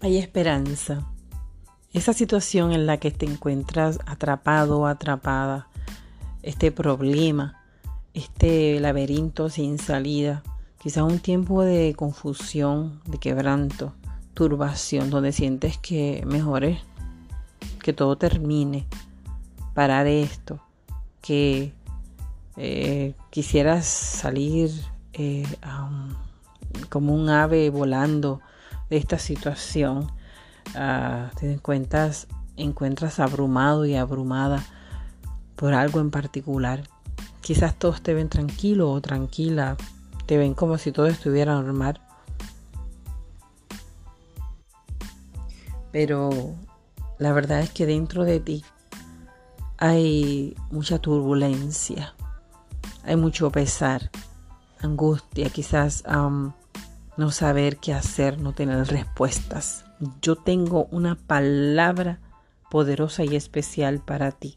hay esperanza. Esa situación en la que te encuentras atrapado o atrapada, este problema, este laberinto sin salida, quizás un tiempo de confusión, de quebranto, turbación, donde sientes que mejore, que todo termine, parar esto, que eh, quisieras salir eh, como un ave volando de esta situación, ah, te encuentras, encuentras abrumado y abrumada por algo en particular. Quizás todos te ven tranquilo o tranquila, te ven como si todo estuviera normal. Pero la verdad es que dentro de ti hay mucha turbulencia, hay mucho pesar, angustia, quizás no saber qué hacer, no tener respuestas. Yo tengo una palabra poderosa y especial para ti.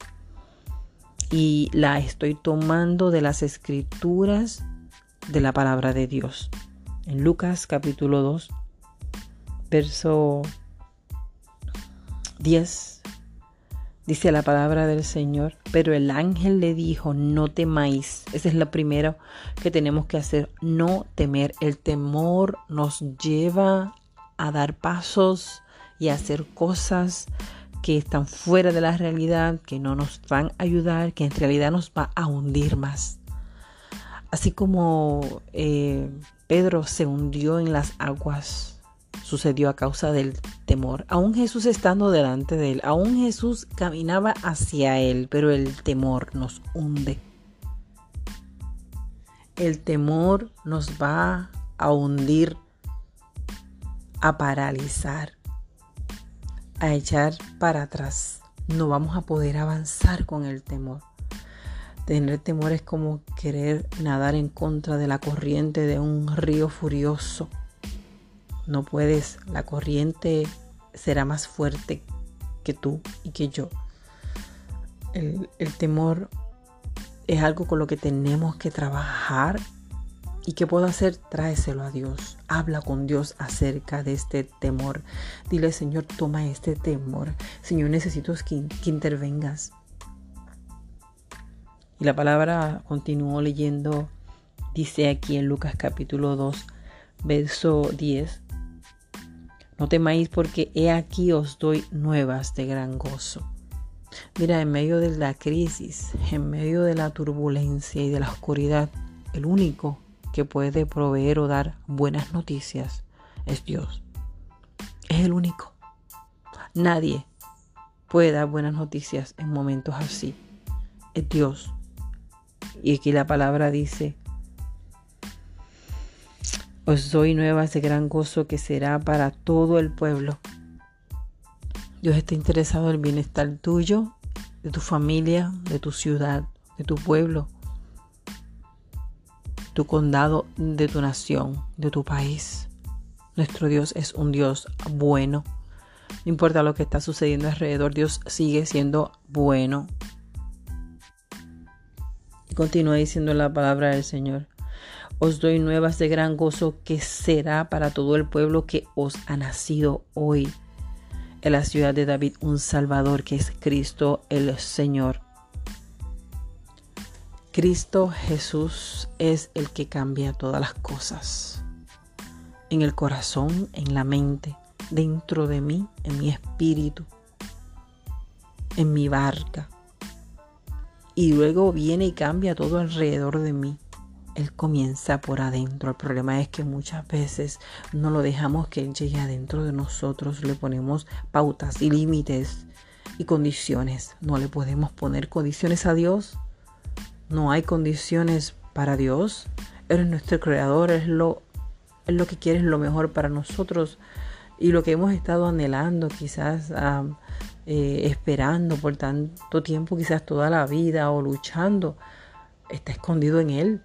Y la estoy tomando de las escrituras de la palabra de Dios. En Lucas capítulo 2, verso 10 Dice la palabra del Señor, pero el ángel le dijo, no temáis. Esa es la primera que tenemos que hacer, no temer. El temor nos lleva a dar pasos y a hacer cosas que están fuera de la realidad, que no nos van a ayudar, que en realidad nos va a hundir más. Así como eh, Pedro se hundió en las aguas sucedió a causa del temor. Aún Jesús estando delante de él, aún Jesús caminaba hacia él, pero el temor nos hunde. El temor nos va a hundir, a paralizar, a echar para atrás. No vamos a poder avanzar con el temor. Tener temor es como querer nadar en contra de la corriente de un río furioso no puedes, la corriente será más fuerte que tú y que yo. El, temor es algo con lo que tenemos que trabajar. ¿Y qué puedo hacer? Tráeselo a Dios. Habla con Dios acerca de este temor. Dile, Señor, toma este temor. Señor, necesito que, que intervengas. Y la palabra continuó leyendo, dice aquí en Lucas capítulo 2, verso 10. No temáis porque he aquí os doy nuevas de gran gozo. Mira, en medio de la crisis, en medio de la turbulencia y de la oscuridad, el único que puede proveer o dar buenas noticias es Dios. Es el único. Nadie puede dar buenas noticias en momentos así. Es Dios. Y aquí la palabra dice, os doy nuevas de gran gozo que será para todo el pueblo. Dios está interesado en el bienestar tuyo, de tu familia, de tu ciudad, de tu pueblo, tu condado, de tu nación, de tu país. Nuestro Dios es un Dios bueno. No importa lo que está sucediendo alrededor, Dios sigue siendo bueno. Y continúa diciendo la palabra del Señor. Os doy nuevas de gran gozo que será para todo el pueblo que os ha nacido hoy en la ciudad de David un Salvador que es Cristo el Señor. Cristo Jesús es el que cambia todas las cosas. En el corazón, en la mente, dentro de mí, en mi espíritu, en mi barca. Y luego viene y cambia todo alrededor de mí. Él comienza por adentro. El problema es que muchas veces no lo dejamos que Él llegue adentro de nosotros. Le ponemos pautas y límites y condiciones. No le podemos poner condiciones a Dios. No hay condiciones para Dios. Él es nuestro creador. Lo, es lo que quiere, es lo mejor para nosotros. Y lo que hemos estado anhelando, quizás eh, esperando por tanto tiempo, quizás toda la vida o luchando, está escondido en Él.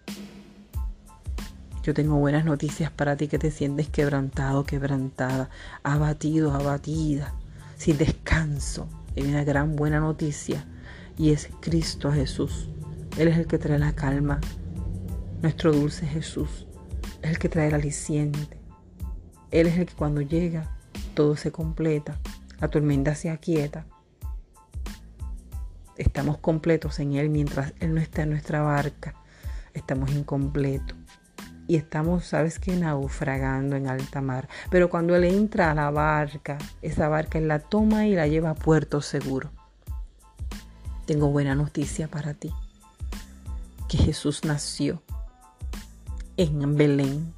Yo tengo buenas noticias para ti que te sientes quebrantado, quebrantada, abatido, abatida, sin descanso. Hay una gran buena noticia y es Cristo Jesús. Él es el que trae la calma. Nuestro dulce Jesús es el que trae el aliciente. Él es el que cuando llega todo se completa, la tormenta se aquieta. Estamos completos en Él mientras Él no está en nuestra barca. Estamos incompletos. Y estamos, ¿sabes qué? Naufragando en alta mar. Pero cuando Él entra a la barca, esa barca Él la toma y la lleva a puerto seguro. Tengo buena noticia para ti. Que Jesús nació en Belén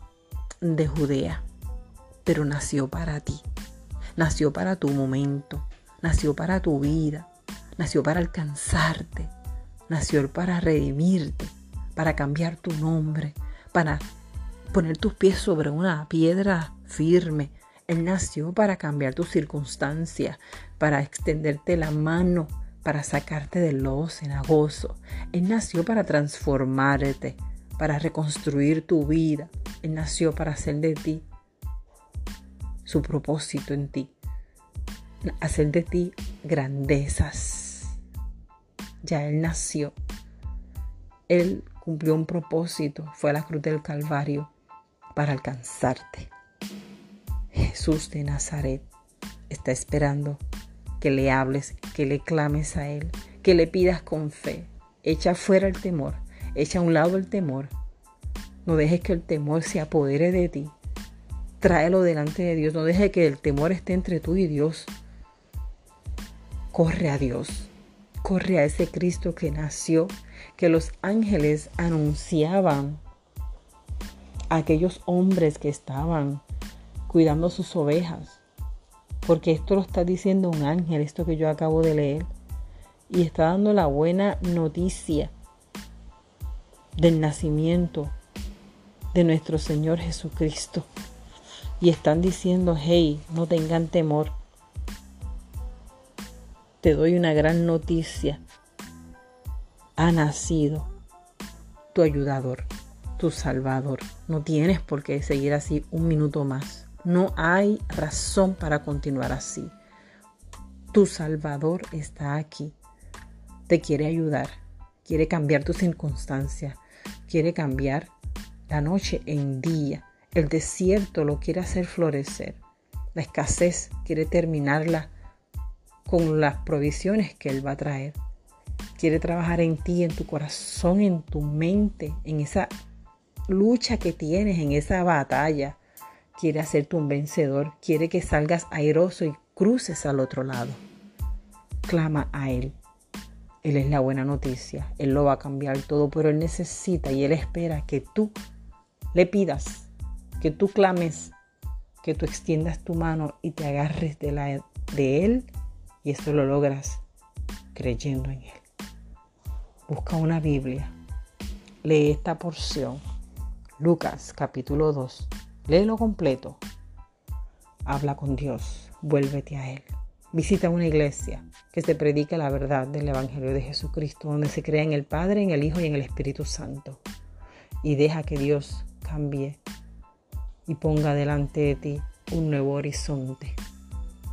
de Judea, pero nació para ti, nació para tu momento, nació para tu vida, nació para alcanzarte, nació para redimirte, para cambiar tu nombre, para poner tus pies sobre una piedra firme. Él nació para cambiar tus circunstancias, para extenderte la mano, para sacarte del lodo cenagoso. Él nació para transformarte, para reconstruir tu vida. Él nació para hacer de ti su propósito en ti. Hacer de ti grandezas. Ya Él nació. Él cumplió un propósito. Fue a la cruz del Calvario para alcanzarte. Jesús de Nazaret está esperando que le hables, que le clames a Él, que le pidas con fe. Echa fuera el temor Echa a un lado el temor. No dejes que el temor se apodere de ti. Tráelo delante de Dios. No dejes que el temor esté entre tú y Dios. Corre a Dios. Corre a ese Cristo que nació, que los ángeles anunciaban aquellos hombres que estaban cuidando sus ovejas. Porque esto lo está diciendo un ángel, esto que yo acabo de leer. Y está dando la buena noticia del nacimiento de nuestro Señor Jesucristo. Y están diciendo, hey, no tengan temor. Te doy una gran noticia. Ha nacido tu ayudador, tu salvador. No tienes por qué seguir así un minuto más. No hay razón para continuar así. Tu salvador está aquí. Te quiere ayudar. Quiere cambiar tus circunstancias quiere cambiar la noche en día. El desierto lo quiere hacer florecer. La escasez quiere terminarla con las provisiones que Él va a traer. Quiere trabajar en ti, en tu corazón, en tu mente, en esa lucha que tienes, en esa batalla. Quiere hacerte un vencedor. Quiere que salgas airoso y cruces al otro lado. Clama a Él. Él es la buena noticia. Él lo va a cambiar todo, pero Él necesita y Él espera que tú le pidas, que tú clames, que tú extiendas tu mano y te agarres de, Él y eso lo logras creyendo en Él. Busca una Biblia, lee esta porción, Lucas capítulo 2, léelo completo, habla con Dios, vuélvete a Él. Visita una iglesia que se predique la verdad del Evangelio de Jesucristo, donde se crea en el Padre, en el Hijo y en el Espíritu Santo. Y deja que Dios cambie y ponga delante de ti un nuevo horizonte.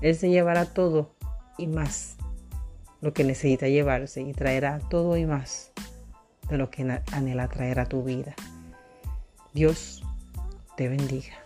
Él se llevará todo y más lo que necesita llevarse y traerá todo y más de lo que anhela traer a tu vida. Dios te bendiga.